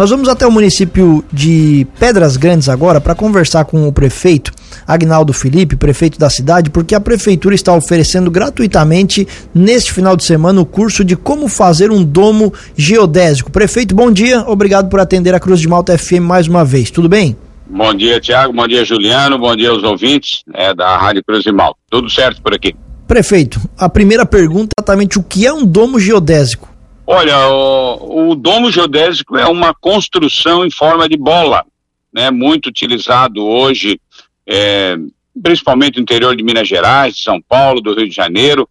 Nós vamos até o município de Pedras Grandes agora para conversar com o prefeito Agnaldo Felipe, prefeito da cidade, porque a prefeitura está oferecendo gratuitamente neste final de semana o curso de como fazer um domo geodésico. Prefeito, bom dia, obrigado por atender a Cruz de Malta FM mais uma vez. Tudo bem? Bom dia, Tiago. Bom dia, Juliano. Bom dia aos ouvintes é, da Rádio Cruz de Malta. Tudo certo por aqui. Prefeito, a primeira pergunta é exatamente o que é um domo geodésico? Olha, o, o domo geodésico é uma construção em forma de bola, né? Muito utilizado hoje, é, principalmente no interior de Minas Gerais, de São Paulo, do Rio de Janeiro.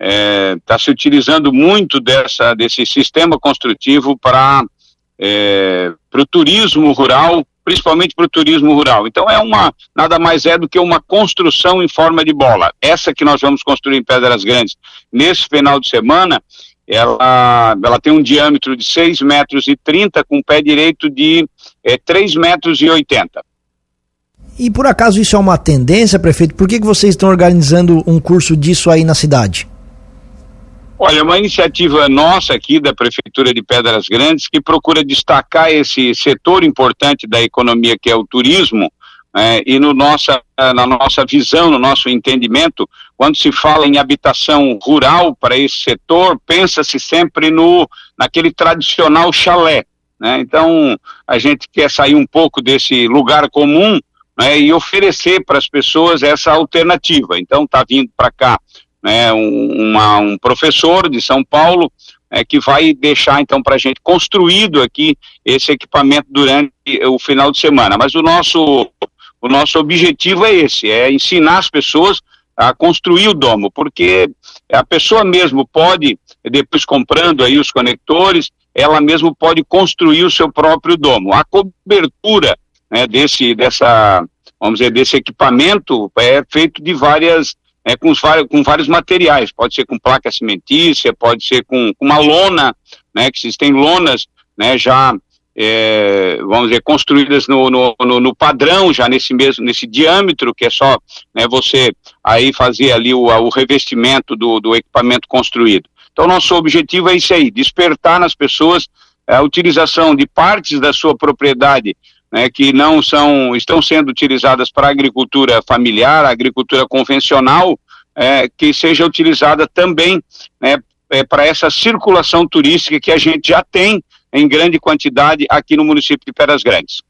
Está é, se utilizando muito dessa, desse sistema construtivo para é, o turismo rural principalmente para o turismo rural. Então é uma nada mais é do que uma construção em forma de bola. Essa que nós vamos construir em Pedras Grandes nesse final de semana, ela, ela tem um diâmetro de 6 metros e 30 com pé direito de é, 3 metros e 80. E por acaso isso é uma tendência, prefeito? Por que, que vocês estão organizando um curso disso aí na cidade? Olha, é uma iniciativa nossa aqui da Prefeitura de Pedras Grandes que procura destacar esse setor importante da economia que é o turismo, é, e no nossa, na nossa visão, no nosso entendimento, quando se fala em habitação rural para esse setor, pensa-se sempre no naquele tradicional chalé. Né? Então, a gente quer sair um pouco desse lugar comum né, e oferecer para as pessoas essa alternativa. Então, está vindo para cá né, um, uma, um professor de São Paulo é, que vai deixar então para a gente construído aqui esse equipamento durante o final de semana. Mas o nosso, o nosso objetivo é esse, é ensinar as pessoas a construir o domo, porque a pessoa mesmo pode, depois comprando aí os conectores, ela mesmo pode construir o seu próprio domo. A cobertura né, desse, dessa, vamos dizer, desse equipamento é feito de várias é, com, os, com vários materiais, pode ser com placa cimentícia, pode ser com, uma lona, né, que existem lonas, né, já, é, vamos dizer, construídas no, no, no, no, padrão, já nesse mesmo, nesse diâmetro, que é só, né, você aí fazer ali o, o revestimento do, do equipamento construído. Então, nosso objetivo é isso aí, despertar nas pessoas a utilização de partes da sua propriedade né, que não são, estão sendo utilizadas para agricultura familiar, agricultura convencional, é, que seja utilizada também né, é, para essa circulação turística que a gente já tem em grande quantidade aqui no município de Pedras Grandes.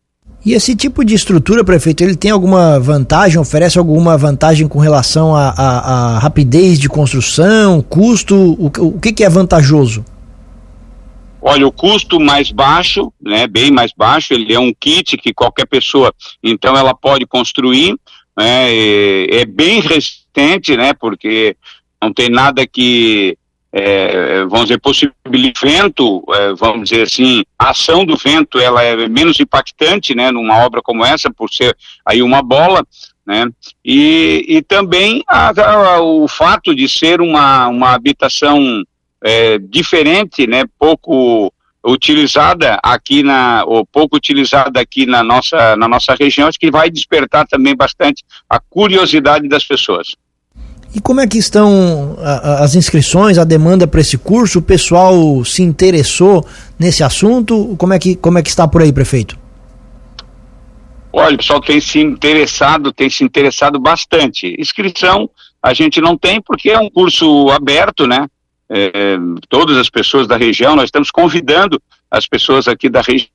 E esse tipo de estrutura, prefeito, ele tem alguma vantagem, oferece alguma vantagem com relação à rapidez de construção, custo? O, o que, que é vantajoso? Olha, o custo mais baixo, né, bem mais baixo, ele é um kit que qualquer pessoa, então ela pode construir, né, é, é bem resistente, né, porque não tem nada que, é, vamos dizer, possibilite vento, é, vamos dizer assim, a ação do vento, ela é menos impactante, né, numa obra como essa, por ser aí uma bola, né, e, e também a, a, o fato de ser uma, uma habitação é, diferente, né, pouco utilizada aqui na, ou pouco utilizada aqui na nossa, na nossa região, acho que vai despertar também bastante a curiosidade das pessoas. E como é que estão as inscrições, a demanda para esse curso? O pessoal se interessou nesse assunto? Como é que, como é que está por aí, prefeito? Olha, o pessoal tem se interessado, tem se interessado bastante. Inscrição a gente não tem porque é um curso aberto, né? é, todas as pessoas da região, nós estamos convidando as pessoas aqui da região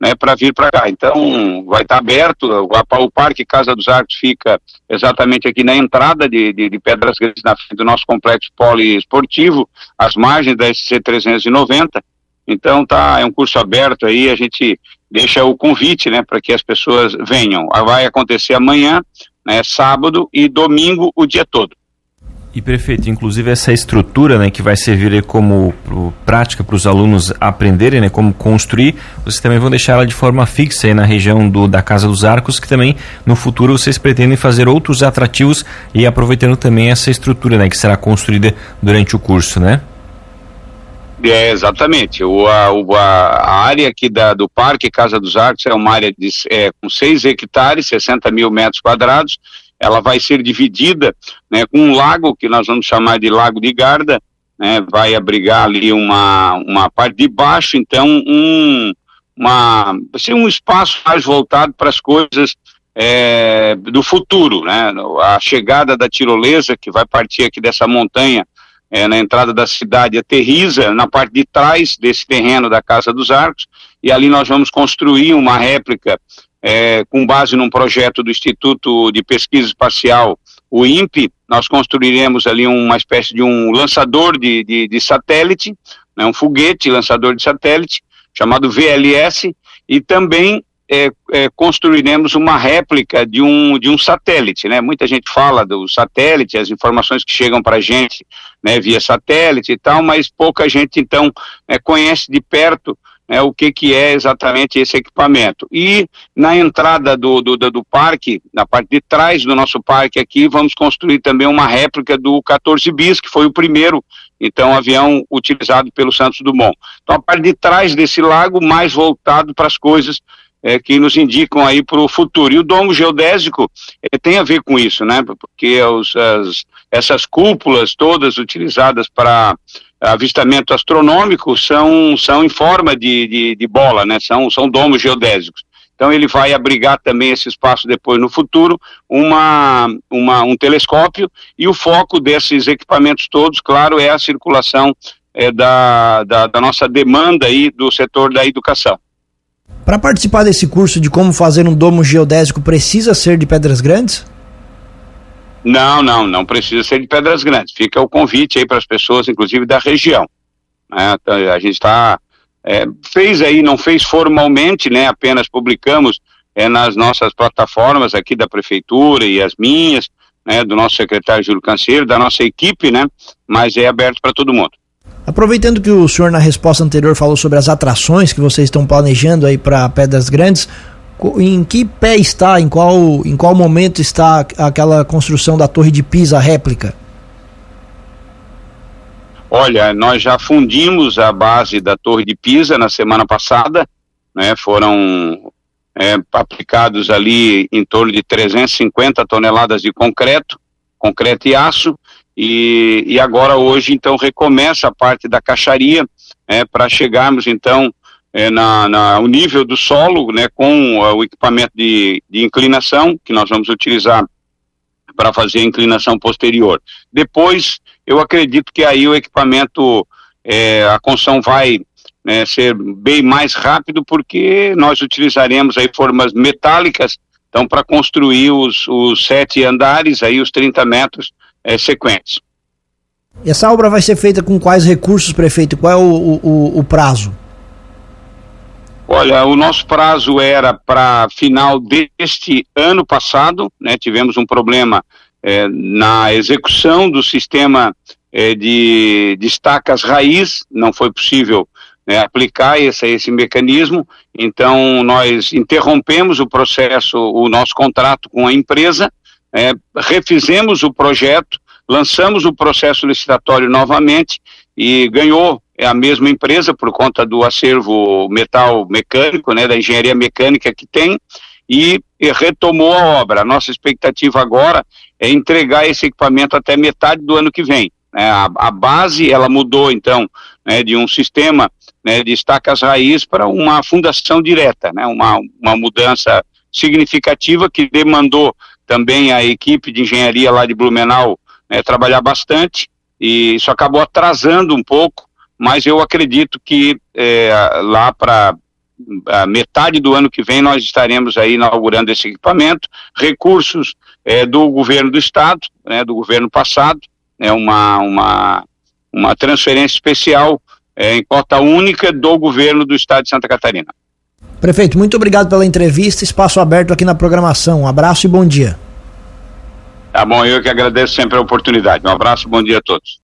né, para vir para cá. Então, vai estar tá aberto, o, o, Parque Casa dos Arcos fica exatamente aqui na entrada de, de, de Pedras Grandes, na frente do nosso complexo poliesportivo, às margens da SC 390. Então, tá, é um curso aberto aí, a gente deixa o convite, né, para que as pessoas venham. Vai acontecer amanhã, né, sábado e domingo, o dia todo. E prefeito, inclusive essa estrutura, né, que vai servir como pro, prática para os alunos aprenderem, né, como construir, vocês também vão deixar ela de forma fixa aí na região do, da Casa dos Arcos, que também no futuro vocês pretendem fazer outros atrativos e aproveitando também essa estrutura, né, que será construída durante o curso, né? É, exatamente. O, a, a área aqui da, do Parque Casa dos Arcos é uma área de, é, com 6 hectares, 60 mil metros quadrados, ela vai ser dividida né, com um lago que nós vamos chamar de Lago de Garda, né, vai abrigar ali uma, uma parte de baixo, então um, uma ser um espaço mais voltado para as coisas é, do futuro, né? A chegada da tirolesa que vai partir aqui dessa montanha é, na entrada da cidade aterriza na parte de trás desse terreno da Casa dos Arcos e ali nós vamos construir uma réplica é, com base num projeto do Instituto de Pesquisa Espacial, o INPE, nós construiremos ali uma espécie de um lançador de, de, de satélite, né, um foguete lançador de satélite, chamado VLS, e também é, é, construiremos uma réplica de um, de um satélite, né? Muita gente fala do satélite, as informações que chegam para a gente, né, via satélite e tal, mas pouca gente, então, é, conhece de perto né, o que, que é exatamente esse equipamento. E na entrada do, do, do, parque, na parte de trás do nosso parque aqui, vamos construir também uma réplica do 14 bis, que foi o primeiro, então, avião utilizado pelo Santos Dumont. Então, a parte de trás desse lago, mais voltado para as coisas é, que nos indicam aí para o futuro. E o domo geodésico é, tem a ver com isso, né? Porque os, as, essas cúpulas todas utilizadas para avistamento astronômico são, são em forma de, de, de, bola, né? São, são domos geodésicos. Então ele vai abrigar também esse espaço depois no futuro, uma, uma, um telescópio e o foco desses equipamentos todos, claro, é a circulação é, da, da, da nossa demanda aí do setor da educação. Para participar desse curso de como fazer um domo geodésico, precisa ser de Pedras Grandes? Não, não, não precisa ser de Pedras Grandes. Fica o convite aí para as pessoas, inclusive da região. Então, a gente está é, fez aí, não fez formalmente, né? Apenas publicamos é, nas nossas plataformas aqui da prefeitura e as minhas, né? Do nosso secretário Júlio Canseiro, da nossa equipe, né? Mas é aberto para todo mundo. Aproveitando que o senhor na resposta anterior falou sobre as atrações que vocês estão planejando aí para Pedras Grandes, em que pé está, em qual, em qual momento está aquela construção da Torre de Pisa réplica? Olha, nós já fundimos a base da Torre de Pisa na semana passada, né? Foram é, aplicados ali em torno de 350 toneladas de concreto, concreto e aço, e, e agora hoje então recomeça a parte da caixaria é, para chegarmos então é, na, na, o nível do solo, né, com uh, o equipamento de, de inclinação que nós vamos utilizar para fazer a inclinação posterior. Depois, eu acredito que aí o equipamento, é, a construção vai né, ser bem mais rápido, porque nós utilizaremos aí formas metálicas, então, para construir os, os sete andares, aí os 30 metros, é, sequentes. Essa obra vai ser feita com quais recursos, prefeito? Qual é o, o, o prazo? Olha, o nosso prazo era para final deste ano passado, né? Tivemos um problema é, na execução do sistema é, de, de estacas raiz, não foi possível né, aplicar esse, esse mecanismo, então nós interrompemos o processo, o nosso contrato com a empresa, é, refizemos o projeto, lançamos o processo licitatório novamente e ganhou é a mesma empresa por conta do acervo metal mecânico, né, da engenharia mecânica que tem e, e retomou a obra. A nossa expectativa agora é entregar esse equipamento até metade do ano que vem. Né. A, a, base ela mudou então né, de um sistema né, de estacas raiz para uma fundação direta, né, uma, uma mudança significativa que demandou também a equipe de engenharia lá de Blumenau né, trabalhar bastante e isso acabou atrasando um pouco, mas eu acredito que é, lá para metade do ano que vem nós estaremos aí inaugurando esse equipamento, recursos é, do governo do estado, né, do governo passado, é uma, uma, uma transferência especial é, em cota única do governo do estado de Santa Catarina. Prefeito, muito obrigado pela entrevista. Espaço aberto aqui na programação. Um abraço e bom dia. Tá bom, eu que agradeço sempre a oportunidade. Um abraço, bom dia a todos.